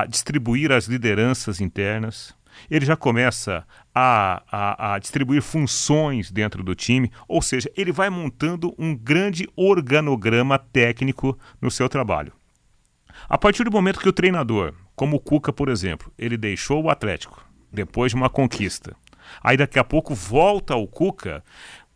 distribuir as lideranças internas, ele já começa a, a, a, distribuir funções dentro do time, ou seja, ele vai montando um grande organograma técnico no seu trabalho. A partir do momento que o treinador, como o Cuca, por exemplo, ele deixou o Atlético depois de uma conquista, aí daqui a pouco volta ao Cuca,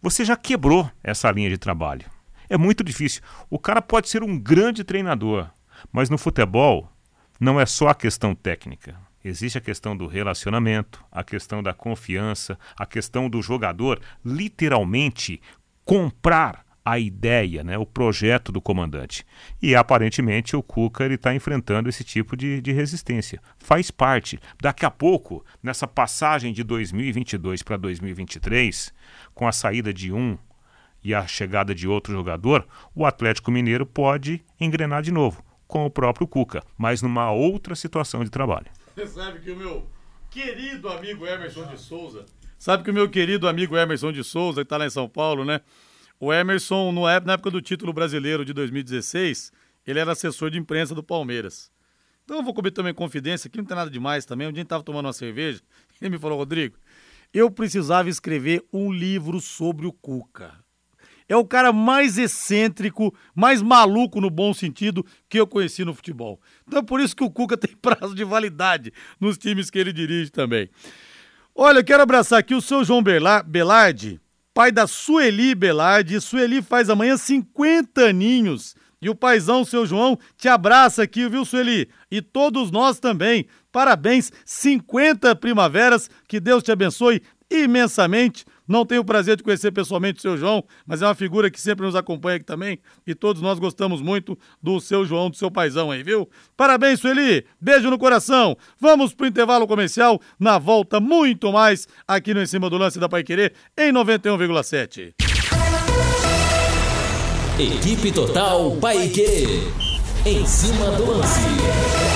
você já quebrou essa linha de trabalho. É muito difícil. O cara pode ser um grande treinador, mas no futebol não é só a questão técnica. Existe a questão do relacionamento, a questão da confiança, a questão do jogador literalmente comprar a ideia, né, o projeto do comandante. E aparentemente o Cuca está enfrentando esse tipo de, de resistência. Faz parte. Daqui a pouco, nessa passagem de 2022 para 2023, com a saída de um e a chegada de outro jogador, o Atlético Mineiro pode engrenar de novo com o próprio Cuca, mas numa outra situação de trabalho. Você sabe que o meu querido amigo Emerson de Souza, sabe que o meu querido amigo Emerson de Souza, que está lá em São Paulo, né? O Emerson, na época do título brasileiro de 2016, ele era assessor de imprensa do Palmeiras. Então eu vou comer também confidência, aqui não tem nada demais também. Um dia a gente estava tomando uma cerveja, ele me falou, Rodrigo, eu precisava escrever um livro sobre o Cuca. É o cara mais excêntrico, mais maluco no bom sentido que eu conheci no futebol. Então é por isso que o Cuca tem prazo de validade nos times que ele dirige também. Olha, eu quero abraçar aqui o seu João Belardi, pai da Sueli Belardi. Sueli faz amanhã 50 aninhos. E o paizão, seu João, te abraça aqui, viu, Sueli? E todos nós também. Parabéns, 50 primaveras. Que Deus te abençoe imensamente. Não tenho o prazer de conhecer pessoalmente o seu João, mas é uma figura que sempre nos acompanha aqui também. E todos nós gostamos muito do seu João, do seu paizão aí, viu? Parabéns, Sueli! Beijo no coração! Vamos pro intervalo comercial. Na volta, muito mais aqui no Em Cima do Lance da Pai Querer, em 91,7. Equipe Total Paique. Em cima do lance.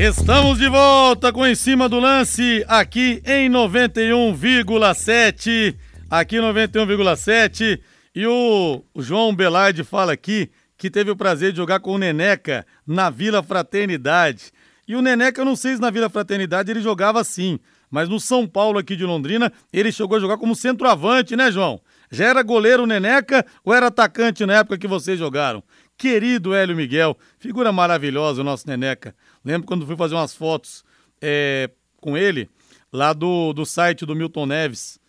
Estamos de volta com Em Cima do Lance, aqui em 91,7. Aqui 91,7. E o, o João Belardi fala aqui que teve o prazer de jogar com o Neneca na Vila Fraternidade. E o Neneca, eu não sei se na Vila Fraternidade ele jogava assim, mas no São Paulo aqui de Londrina, ele chegou a jogar como centroavante, né, João? Já era goleiro Neneca ou era atacante na época que vocês jogaram? Querido Hélio Miguel, figura maravilhosa o nosso Neneca. Lembro quando fui fazer umas fotos é, com ele, lá do, do site do Milton Neves,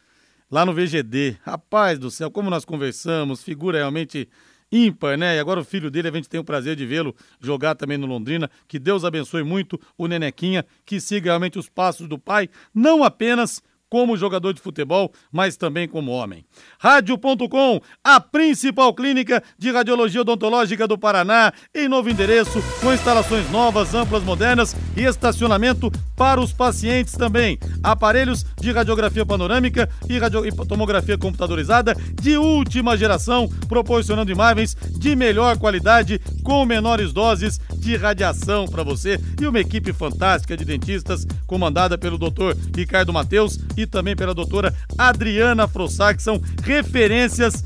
lá no VGD. Rapaz do céu, como nós conversamos, figura realmente ímpar, né? E agora o filho dele, a gente tem o prazer de vê-lo jogar também no Londrina. Que Deus abençoe muito o Nenequinha, que siga realmente os passos do pai, não apenas como jogador de futebol, mas também como homem. Rádio.com, a principal clínica de radiologia odontológica do Paraná, em novo endereço, com instalações novas, amplas, modernas e estacionamento para os pacientes também. Aparelhos de radiografia panorâmica e, radio... e tomografia computadorizada de última geração, proporcionando imagens de melhor qualidade com menores doses de radiação para você e uma equipe fantástica de dentistas comandada pelo Dr. Ricardo Mateus e também pela doutora Adriana Frossac, que são referências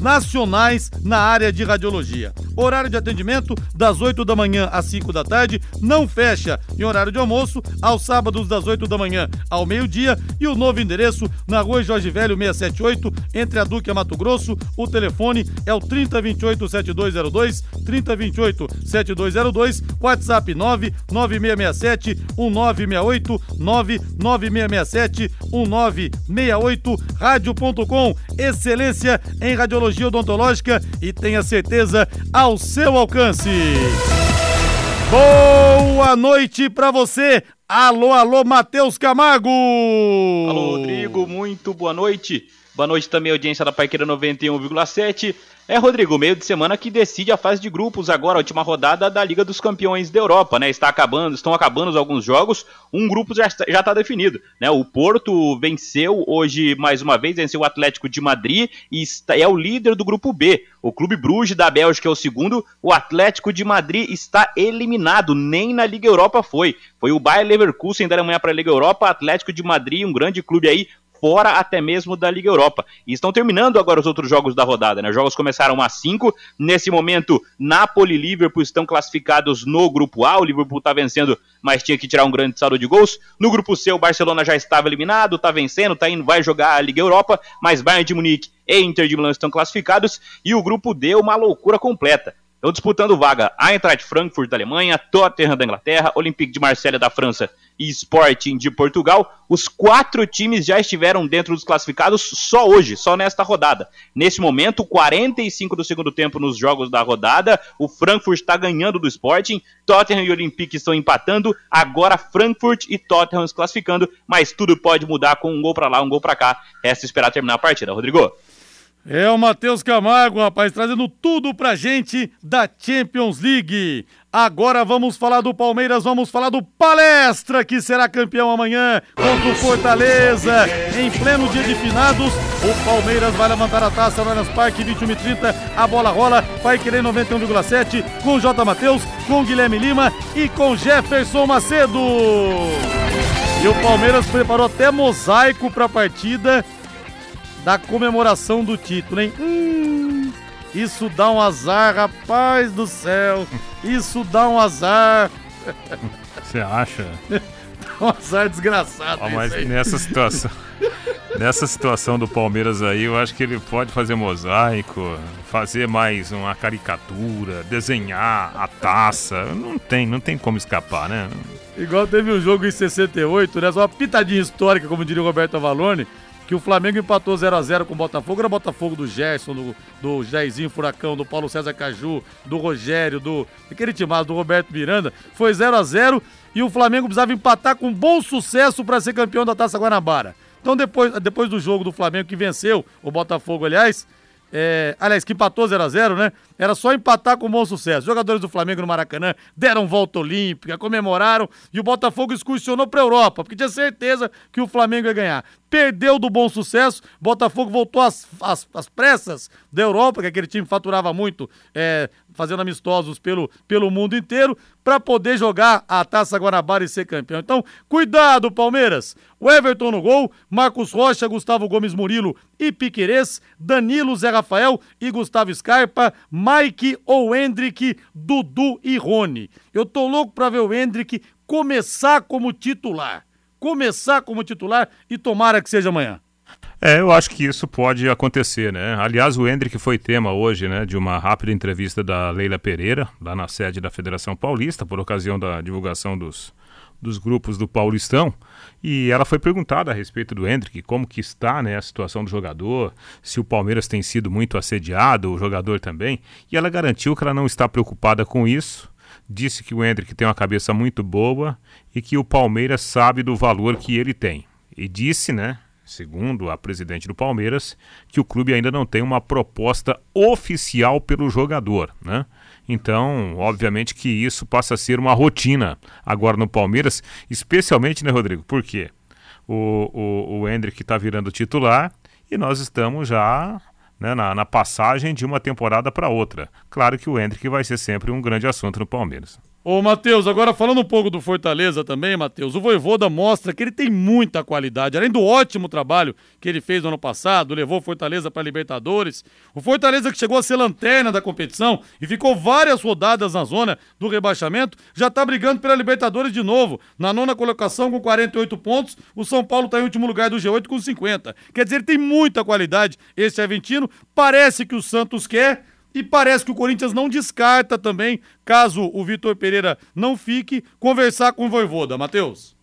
nacionais na área de radiologia. Horário de atendimento das 8 da manhã às 5 da tarde, não fecha. Em horário de almoço, aos sábados das 8 da manhã ao meio-dia. E o novo endereço na rua Jorge Velho 678, entre a Duque e a Mato Grosso. O telefone é o 3028 7202, 3028 7202, WhatsApp 99667 1968, 99667 1968, rádio.com, excelência em radiologia odontológica e tenha certeza ao seu alcance. Boa noite para você. Alô, alô, Matheus Camargo. Alô, Rodrigo, muito boa noite. Boa noite também, audiência da Paiqueira 91,7. É, Rodrigo, meio de semana que decide a fase de grupos agora, a última rodada da Liga dos Campeões da Europa, né? Está acabando, estão acabando alguns jogos, um grupo já está, já está definido, né? O Porto venceu hoje mais uma vez, venceu o Atlético de Madrid e está, é o líder do grupo B. O Clube Bruges da Bélgica é o segundo, o Atlético de Madrid está eliminado, nem na Liga Europa foi. Foi o Bayer Leverkusen da Alemanha para a Liga Europa, Atlético de Madrid, um grande clube aí, fora até mesmo da Liga Europa. E estão terminando agora os outros jogos da rodada, né? Os jogos começaram às 5. Nesse momento, Napoli e Liverpool estão classificados no grupo A. O Liverpool está vencendo, mas tinha que tirar um grande saldo de gols. No grupo C, o Barcelona já estava eliminado, está vencendo, tá indo, vai jogar a Liga Europa, mas Bayern de Munique e Inter de Milão estão classificados. E o grupo D, uma loucura completa. Estão disputando vaga Eintracht Frankfurt da Alemanha, Tottenham da Inglaterra, Olympique de Marselha da França e Sporting de Portugal. Os quatro times já estiveram dentro dos classificados só hoje, só nesta rodada. Nesse momento, 45 do segundo tempo nos jogos da rodada, o Frankfurt está ganhando do Sporting, Tottenham e Olympique estão empatando, agora Frankfurt e Tottenham se classificando, mas tudo pode mudar com um gol para lá, um gol para cá. Resta esperar terminar a partida, Rodrigo. É o Matheus Camargo, rapaz, trazendo tudo pra gente da Champions League. Agora vamos falar do Palmeiras, vamos falar do Palestra, que será campeão amanhã contra o Fortaleza. Em pleno dia de finados, o Palmeiras vai levantar a taça no Allianz Parque, 21 e 30. A bola rola, vai querer 91,7 com J. Matheus, com Guilherme Lima e com Jefferson Macedo. E o Palmeiras preparou até mosaico para a partida da comemoração do título, hein? Hum, isso dá um azar, rapaz do céu. Isso dá um azar. Você acha? um azar desgraçado. Ah, mas nessa situação. Nessa situação do Palmeiras aí, eu acho que ele pode fazer mosaico, fazer mais uma caricatura, desenhar a taça. Não tem, não tem como escapar, né? Igual teve um jogo em 68, né? Só uma pitadinha histórica, como diria o Roberto Avalone que o Flamengo empatou 0 a 0 com o Botafogo. Era o Botafogo do Gerson, do, do Jairzinho Furacão, do Paulo César Caju, do Rogério, do aquele timado do Roberto Miranda. Foi 0 a 0 e o Flamengo precisava empatar com bom sucesso para ser campeão da Taça Guanabara. Então depois, depois do jogo do Flamengo que venceu o Botafogo, aliás, é, aliás, que empatou 0 a 0 né? Era só empatar com bom sucesso. Os jogadores do Flamengo no Maracanã deram volta olímpica, comemoraram e o Botafogo excursionou para Europa, porque tinha certeza que o Flamengo ia ganhar. Perdeu do bom sucesso, Botafogo voltou às, às, às pressas da Europa, que aquele time faturava muito é, fazendo amistosos pelo, pelo mundo inteiro, para poder jogar a Taça Guanabara e ser campeão. Então, cuidado, Palmeiras! O Everton no gol, Marcos Rocha, Gustavo Gomes Murilo e Piquerez, Danilo, Zé Rafael e Gustavo Scarpa, Mike ou Hendrick, Dudu e Rony. Eu tô louco para ver o Hendrick começar como titular. Começar como titular e tomara que seja amanhã. É, eu acho que isso pode acontecer, né? Aliás, o Hendrick foi tema hoje, né, de uma rápida entrevista da Leila Pereira, lá na sede da Federação Paulista, por ocasião da divulgação dos, dos grupos do Paulistão. E ela foi perguntada a respeito do Hendrick, como que está né, a situação do jogador, se o Palmeiras tem sido muito assediado, o jogador também. E ela garantiu que ela não está preocupada com isso. Disse que o Hendrick tem uma cabeça muito boa e que o Palmeiras sabe do valor que ele tem. E disse, né, segundo a presidente do Palmeiras, que o clube ainda não tem uma proposta oficial pelo jogador, né? Então, obviamente que isso passa a ser uma rotina agora no Palmeiras, especialmente, né, Rodrigo? Por quê? O, o, o Hendrick está virando titular e nós estamos já né, na, na passagem de uma temporada para outra. Claro que o Hendrick vai ser sempre um grande assunto no Palmeiras. Ô, Matheus, agora falando um pouco do Fortaleza também, Matheus, o Voivoda mostra que ele tem muita qualidade, além do ótimo trabalho que ele fez no ano passado, levou o Fortaleza para Libertadores. O Fortaleza que chegou a ser lanterna da competição e ficou várias rodadas na zona do rebaixamento, já está brigando pela Libertadores de novo. Na nona colocação com 48 pontos, o São Paulo está em último lugar do G8 com 50. Quer dizer, ele tem muita qualidade esse argentino. Parece que o Santos quer, e parece que o Corinthians não descarta também, caso o Vitor Pereira não fique, conversar com o Voivoda. Matheus?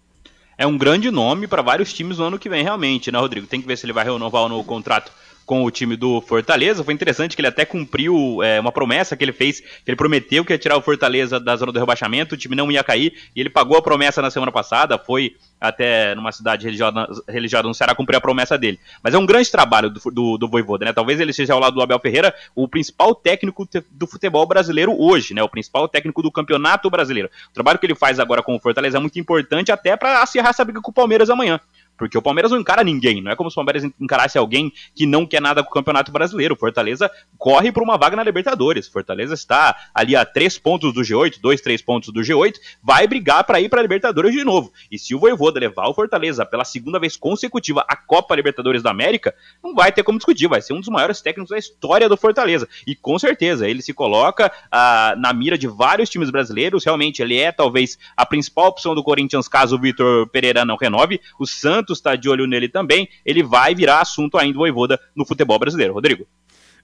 É um grande nome para vários times no ano que vem, realmente, né, Rodrigo? Tem que ver se ele vai renovar o novo contrato com o time do Fortaleza. Foi interessante que ele até cumpriu é, uma promessa que ele fez, que ele prometeu que ia tirar o Fortaleza da zona do rebaixamento, o time não ia cair, e ele pagou a promessa na semana passada, foi até numa cidade religiosa, religiosa no Ceará cumprir a promessa dele. Mas é um grande trabalho do, do, do Voivoda, né? Talvez ele seja ao lado do Abel Ferreira o principal técnico do futebol brasileiro hoje, né? O principal técnico do campeonato brasileiro. O trabalho que ele faz agora com o Fortaleza é muito importante até para acirrar essa briga com o Palmeiras amanhã. Porque o Palmeiras não encara ninguém, não é como se o Palmeiras encarasse alguém que não quer nada com o Campeonato Brasileiro. Fortaleza corre por uma vaga na Libertadores. Fortaleza está ali a três pontos do G8, dois, três pontos do G8, vai brigar para ir para a Libertadores de novo. E se o Voivoda levar o Fortaleza pela segunda vez consecutiva à Copa Libertadores da América, não vai ter como discutir, vai ser um dos maiores técnicos da história do Fortaleza. E com certeza, ele se coloca ah, na mira de vários times brasileiros, realmente ele é talvez a principal opção do Corinthians caso o Vitor Pereira não renove. O Santos Santos está de olho nele também. Ele vai virar assunto ainda do Voivoda no futebol brasileiro. Rodrigo.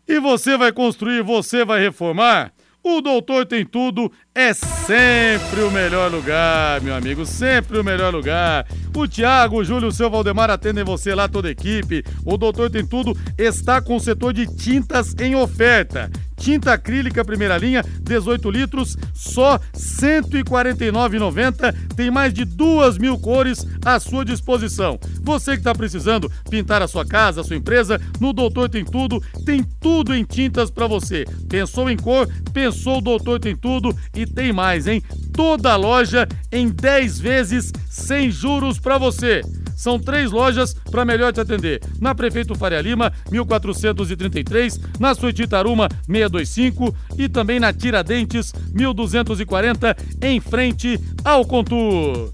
E você vai construir, você vai reformar? O Doutor Tem Tudo é sempre o melhor lugar, meu amigo, sempre o melhor lugar. O Thiago, o Júlio, o seu Valdemar atendem você lá, toda a equipe. O Doutor Tem Tudo está com o setor de tintas em oferta tinta acrílica primeira linha, 18 litros, só R$ 149,90. Tem mais de duas mil cores à sua disposição. Você que está precisando pintar a sua casa, a sua empresa, no Doutor Tem Tudo, tem tudo em tintas para você. Pensou em cor? Pensou o Doutor Tem Tudo e tem mais, hein? Toda loja em 10 vezes sem juros para você. São três lojas para melhor te atender. Na Prefeito Faria Lima, 1433, na Suíte Taruma, 625 e também na Tiradentes, 1240, em frente ao Contur.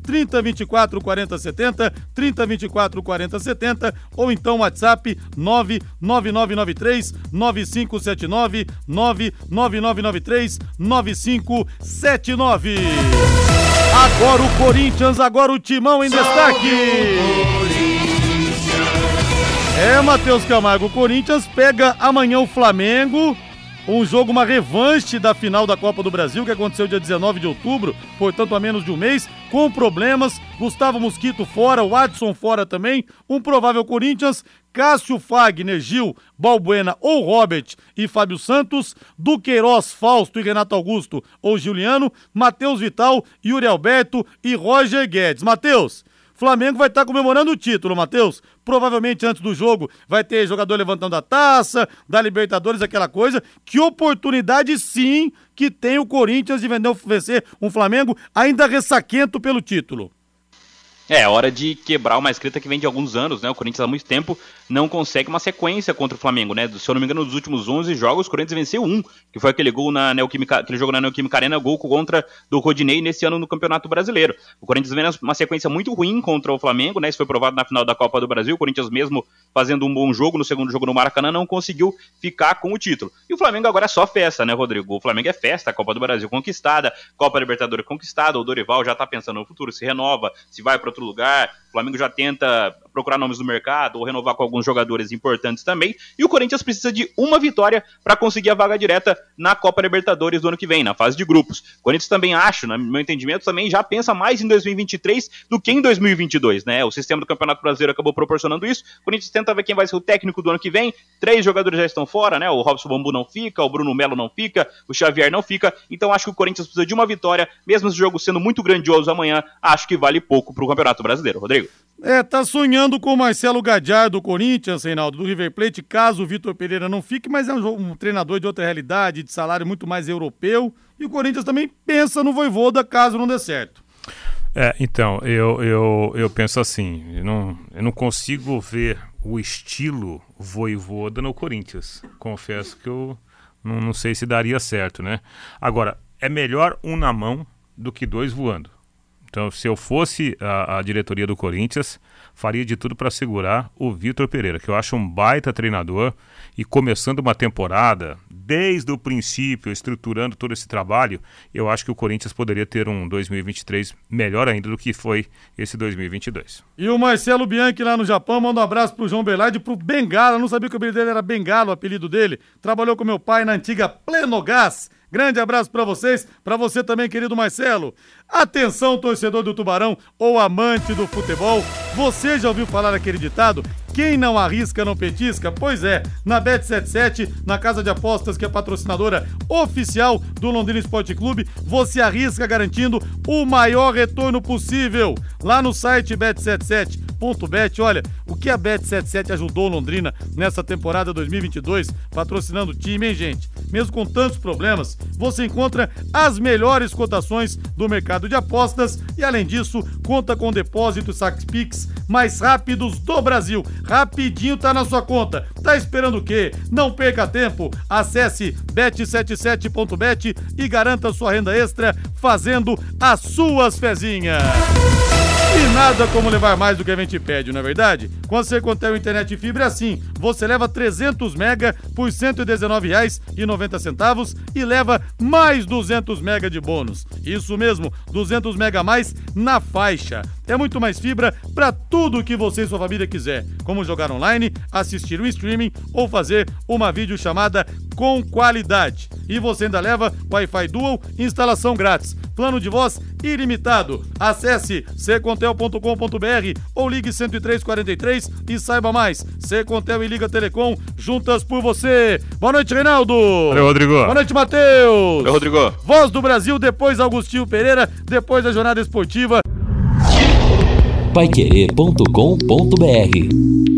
3024 4070, 3024 4070 ou então WhatsApp 99993 9579, 99993 9579. Agora o Corinthians, agora o Timão em destaque. É, Matheus Camargo, o Corinthians pega amanhã o Flamengo um jogo, uma revanche da final da Copa do Brasil, que aconteceu dia 19 de outubro, portanto há menos de um mês, com problemas. Gustavo Mosquito fora, o Adson fora também. Um provável Corinthians, Cássio Fagner, Gil, Balbuena ou Robert e Fábio Santos, Duqueiroz, Fausto e Renato Augusto ou Juliano, Matheus Vital, Yuri Alberto e Roger Guedes. Matheus, Flamengo vai estar comemorando o título, Matheus. Provavelmente antes do jogo vai ter jogador levantando a taça, da Libertadores, aquela coisa. Que oportunidade sim que tem o Corinthians de vender, vencer um Flamengo ainda ressaquento pelo título. É, hora de quebrar uma escrita que vem de alguns anos, né? O Corinthians há muito tempo não consegue uma sequência contra o Flamengo, né? Se eu não me engano, nos últimos 11 jogos, o Corinthians venceu um, que foi aquele gol na Neoquímica, aquele jogo na Neoquímica Arena, gol contra do Rodinei nesse ano no Campeonato Brasileiro. O Corinthians vem uma sequência muito ruim contra o Flamengo, né? Isso foi provado na final da Copa do Brasil. O Corinthians mesmo fazendo um bom jogo no segundo jogo no Maracanã não conseguiu ficar com o título. E o Flamengo agora é só festa, né, Rodrigo? O Flamengo é festa, a Copa do Brasil conquistada, Copa Libertadores conquistada, o Dorival já tá pensando no futuro, se renova, se vai para outro lugar. O Flamengo já tenta procurar nomes no mercado ou renovar com alguns jogadores importantes também. E o Corinthians precisa de uma vitória para conseguir a vaga direta na Copa Libertadores do ano que vem, na fase de grupos. O Corinthians também acho, no meu entendimento, também já pensa mais em 2023 do que em 2022, né? O sistema do Campeonato Brasileiro acabou proporcionando isso. O Corinthians tenta ver quem vai ser o técnico do ano que vem. Três jogadores já estão fora, né? O Robson Bambu não fica, o Bruno Melo não fica, o Xavier não fica. Então acho que o Corinthians precisa de uma vitória, mesmo esse jogo sendo muito grandioso amanhã, acho que vale pouco para o Campeonato Brasileiro. Rodrigo. É, tá sonhando com o Marcelo Gadiar do Corinthians, Reinaldo, do River Plate, caso o Vitor Pereira não fique, mas é um, um, treinador de outra realidade, de salário muito mais europeu. E o Corinthians também pensa no Voivoda caso não dê certo. É, então, eu, eu, eu penso assim, eu não, eu não consigo ver o estilo Voivoda no Corinthians. Confesso que eu não, não sei se daria certo, né? Agora, é melhor um na mão do que dois voando. Então, se eu fosse a, a diretoria do Corinthians, faria de tudo para segurar o Vitor Pereira, que eu acho um baita treinador e começando uma temporada, desde o princípio, estruturando todo esse trabalho, eu acho que o Corinthians poderia ter um 2023 melhor ainda do que foi esse 2022. E o Marcelo Bianchi lá no Japão, manda um abraço pro João Berlardi e pro Bengala, não sabia que o apelido dele era Bengala, o apelido dele. Trabalhou com meu pai na antiga Plenogás Grande abraço para vocês, para você também, querido Marcelo. Atenção, torcedor do Tubarão ou amante do futebol. Você já ouviu falar aquele ditado? Quem não arrisca não petisca? Pois é, na Bet77, na casa de apostas que é patrocinadora oficial do Londrina Esporte Clube, você arrisca garantindo o maior retorno possível. Lá no site bet77.bet, olha, o que a Bet77 ajudou Londrina nessa temporada 2022, patrocinando o time, hein, gente? Mesmo com tantos problemas, você encontra as melhores cotações do mercado de apostas e, além disso, conta com depósitos SaxPix mais rápidos do Brasil. Rapidinho tá na sua conta. Tá esperando o quê? Não perca tempo. Acesse bet77.bet e garanta sua renda extra fazendo as suas fezinhas. E nada como levar mais do que a gente pede, não é verdade? Com a Secontel Internet Fibra é assim, você leva 300 mega por R$ 119,90 e leva mais 200 mega de bônus. Isso mesmo, 200 mega a mais na faixa. É muito mais fibra para tudo que você e sua família quiser, como jogar online, assistir um streaming ou fazer uma videochamada com qualidade. E você ainda leva Wi-Fi Dual, instalação grátis, plano de voz ilimitado. Acesse ccontel.com.br ou ligue 10343 e saiba mais. Secontel e Liga Telecom, juntas por você. Boa noite, Reinaldo. Valeu, Rodrigo. Boa noite, Matheus. Valeu, Rodrigo. Voz do Brasil, depois Augustinho Pereira, depois da jornada esportiva. Paiquerê.com.br